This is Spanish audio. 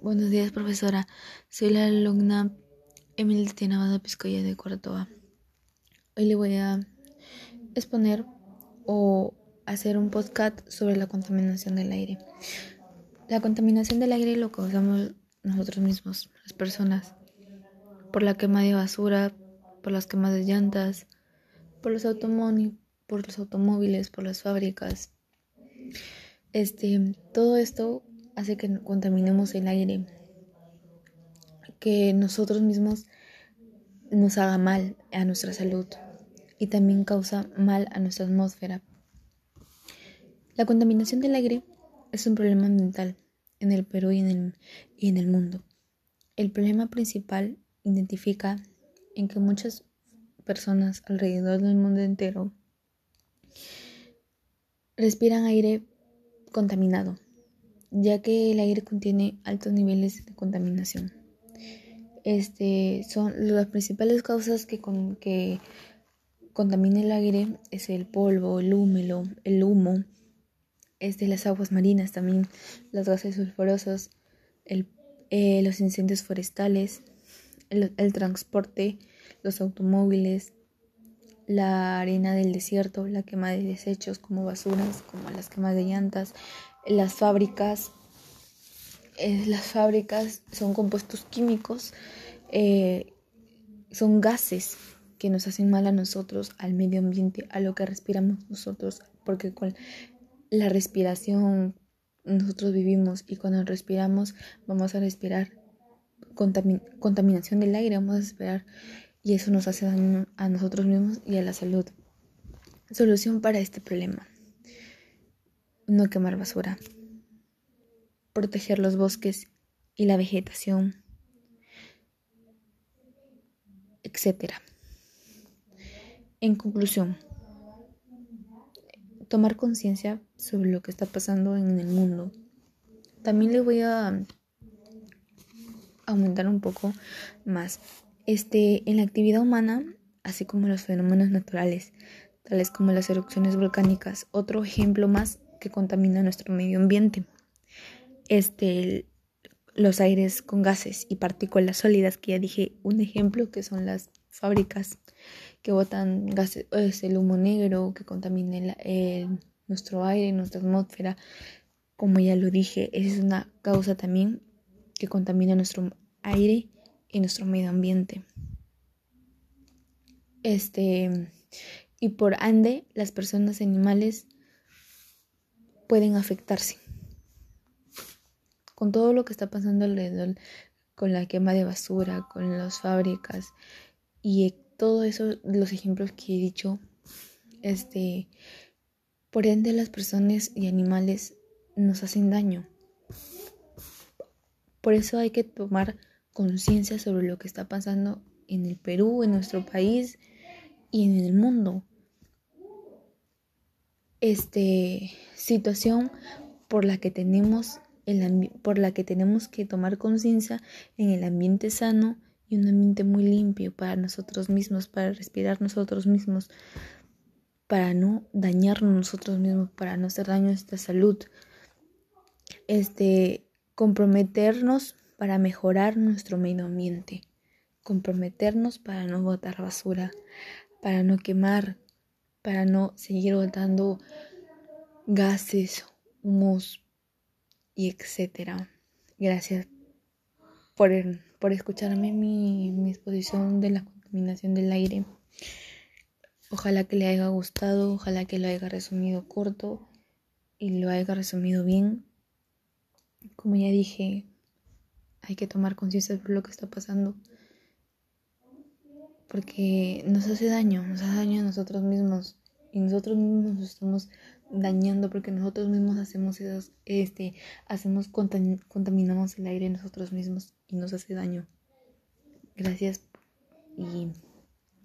Buenos días, profesora. Soy la alumna Emily Tienabada Piscoya de cuarto A. Hoy le voy a exponer o hacer un podcast sobre la contaminación del aire. La contaminación del aire lo causamos nosotros mismos, las personas, por la quema de basura, por las quemas de llantas, por los, por los automóviles, por las fábricas. Este, todo esto hace que contaminemos el aire, que nosotros mismos nos haga mal a nuestra salud y también causa mal a nuestra atmósfera. La contaminación del aire es un problema ambiental en el Perú y en el, y en el mundo. El problema principal identifica en que muchas personas alrededor del mundo entero respiran aire contaminado ya que el aire contiene altos niveles de contaminación. Este, son las principales causas que, con, que contamina el aire es el polvo, el húmelo, el humo, este, las aguas marinas también, los gases sulfurosos, el, eh, los incendios forestales, el, el transporte, los automóviles, la arena del desierto, la quema de desechos como basuras, como las quemas de llantas, las fábricas, eh, las fábricas son compuestos químicos, eh, son gases que nos hacen mal a nosotros, al medio ambiente, a lo que respiramos nosotros, porque con la respiración nosotros vivimos y cuando respiramos vamos a respirar contaminación del aire, vamos a respirar y eso nos hace daño a nosotros mismos y a la salud. Solución para este problema no quemar basura, proteger los bosques y la vegetación, etc. En conclusión, tomar conciencia sobre lo que está pasando en el mundo. También le voy a aumentar un poco más. Este, en la actividad humana, así como los fenómenos naturales, tales como las erupciones volcánicas, otro ejemplo más que contamina nuestro medio ambiente. Este, los aires con gases y partículas sólidas, que ya dije un ejemplo, que son las fábricas que botan gases, es el humo negro que contamina el, nuestro aire, nuestra atmósfera. Como ya lo dije, esa es una causa también que contamina nuestro aire y nuestro medio ambiente. Este, y por ande, las personas y animales pueden afectarse. Con todo lo que está pasando alrededor, con la quema de basura, con las fábricas y todo eso, los ejemplos que he dicho, este, por ende las personas y animales nos hacen daño. Por eso hay que tomar conciencia sobre lo que está pasando en el Perú, en nuestro país y en el mundo este, situación por la que tenemos el por la que tenemos que tomar conciencia en el ambiente sano y un ambiente muy limpio para nosotros mismos, para respirar nosotros mismos, para no dañarnos nosotros mismos, para no hacer daño a nuestra salud. Este, comprometernos para mejorar nuestro medio ambiente, comprometernos para no botar basura, para no quemar para no seguir botando gases, humos y etcétera. Gracias por, por escucharme mi, mi exposición de la contaminación del aire. Ojalá que le haya gustado, ojalá que lo haya resumido corto y lo haya resumido bien. Como ya dije, hay que tomar conciencia de lo que está pasando porque nos hace daño, nos hace daño a nosotros mismos y nosotros mismos nos estamos dañando porque nosotros mismos hacemos esas, este, hacemos, contaminamos el aire nosotros mismos y nos hace daño. Gracias y